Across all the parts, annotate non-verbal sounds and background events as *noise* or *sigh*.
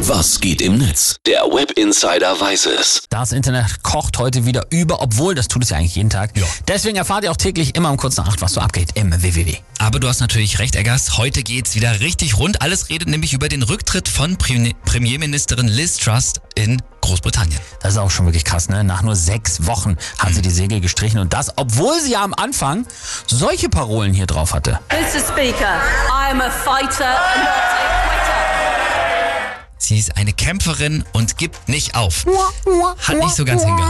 Was geht im Netz? Der Web Insider weiß es. Das Internet kocht heute wieder über, obwohl das tut es ja eigentlich jeden Tag. Ja. Deswegen erfahrt ihr auch täglich immer um kurz nach acht, was so abgeht im WWW. Aber du hast natürlich recht, Eggers. Heute geht's wieder richtig rund. Alles redet nämlich über den Rücktritt von Premi- Premierministerin Liz Truss in Großbritannien. Das ist auch schon wirklich krass, ne? Nach nur sechs Wochen hat sie die Segel gestrichen und das, obwohl sie ja am Anfang solche Parolen hier drauf hatte. Mr. Speaker, I am a fighter and not a. Sie ist eine Kämpferin und gibt nicht auf. Hat nicht so ganz hingehauen,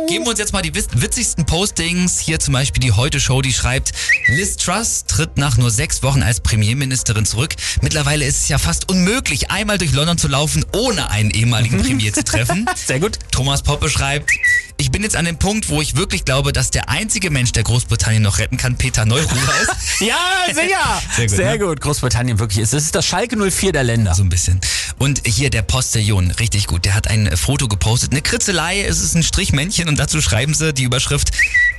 ne? Geben wir uns jetzt mal die witz- witzigsten Postings. Hier zum Beispiel die Heute Show, die schreibt, Liz Truss tritt nach nur sechs Wochen als Premierministerin zurück. Mittlerweile ist es ja fast unmöglich, einmal durch London zu laufen, ohne einen ehemaligen Premier zu treffen. *laughs* Sehr gut. Thomas Poppe schreibt, ich bin jetzt an dem Punkt, wo ich wirklich glaube, dass der einzige Mensch, der Großbritannien noch retten kann, Peter Neururer ist. *laughs* Ja, sicher. Sehr gut, Sehr ne? gut. Großbritannien wirklich ist. Es ist das Schalke 04 der Länder. So ein bisschen. Und hier der Postillon, richtig gut. Der hat ein Foto gepostet. Eine Kritzelei, es ist ein Strichmännchen und dazu schreiben sie die Überschrift.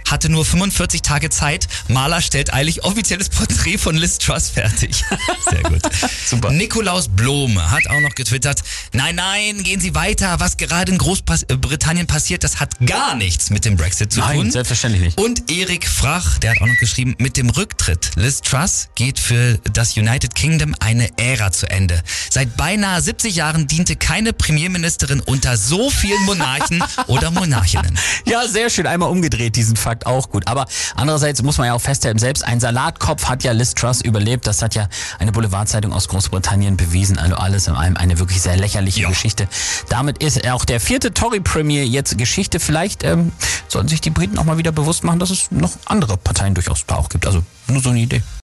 Hatte nur 45 Tage Zeit. Maler stellt eilig offizielles Porträt von Liz Truss fertig. *laughs* Sehr gut. Super. Nikolaus Blome hat auch noch getwittert. Nein, nein, gehen Sie weiter. Was gerade in Großbritannien passiert, das hat gar nichts mit dem Brexit zu Nein, tun. selbstverständlich nicht. Und Erik Frach, der hat auch noch geschrieben, mit dem Rücktritt Liz Truss geht für das United Kingdom eine Ära zu Ende. Seit beinahe 70 Jahren diente keine Premierministerin unter so vielen Monarchen *laughs* oder Monarchinnen. Ja, sehr schön. Einmal umgedreht, diesen Fakt auch gut. Aber andererseits muss man ja auch festhalten, selbst ein Salatkopf hat ja Liz Truss überlebt. Das hat ja eine Boulevardzeitung aus Großbritannien bewiesen. Also alles in allem eine wirklich sehr lächerliche Ja. Geschichte. Damit ist auch der vierte Tory-Premier jetzt Geschichte. Vielleicht ähm, sollten sich die Briten auch mal wieder bewusst machen, dass es noch andere Parteien durchaus da auch gibt. Also nur so eine Idee.